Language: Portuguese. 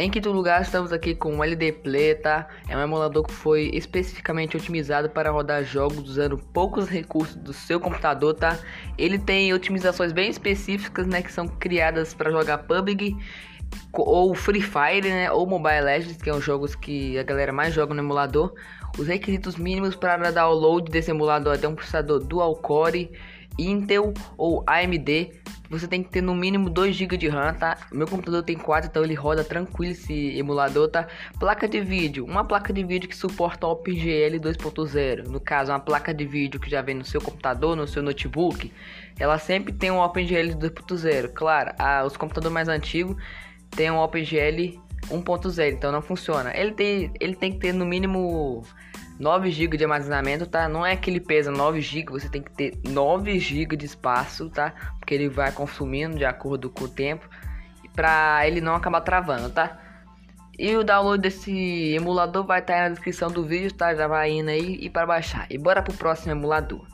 Em quinto lugar, estamos aqui com o LD Play, tá? É um emulador que foi especificamente otimizado para rodar jogos usando poucos recursos do seu computador, tá? Ele tem otimizações bem específicas, né, que são criadas para jogar PUBG ou Free Fire, né, ou Mobile Legends, que são jogos que a galera mais joga no emulador. Os requisitos mínimos para download desse emulador é um processador dual core, Intel ou AMD você tem que ter no mínimo 2 GB de RAM, tá? Meu computador tem 4, então ele roda tranquilo esse emulador, tá? Placa de vídeo, uma placa de vídeo que suporta OpenGL 2.0. No caso, uma placa de vídeo que já vem no seu computador, no seu notebook, ela sempre tem um OpenGL 2.0. Claro, a, os computadores mais antigos têm um OpenGL 1.0, então não funciona. Ele tem, ele tem que ter no mínimo 9 GB de armazenamento, tá? Não é que ele pesa 9 GB, você tem que ter 9 GB de espaço, tá? Porque ele vai consumindo de acordo com o tempo para ele não acabar travando, tá? E o download desse emulador vai estar tá na descrição do vídeo, tá? Já vai indo aí e para baixar. E bora pro próximo emulador.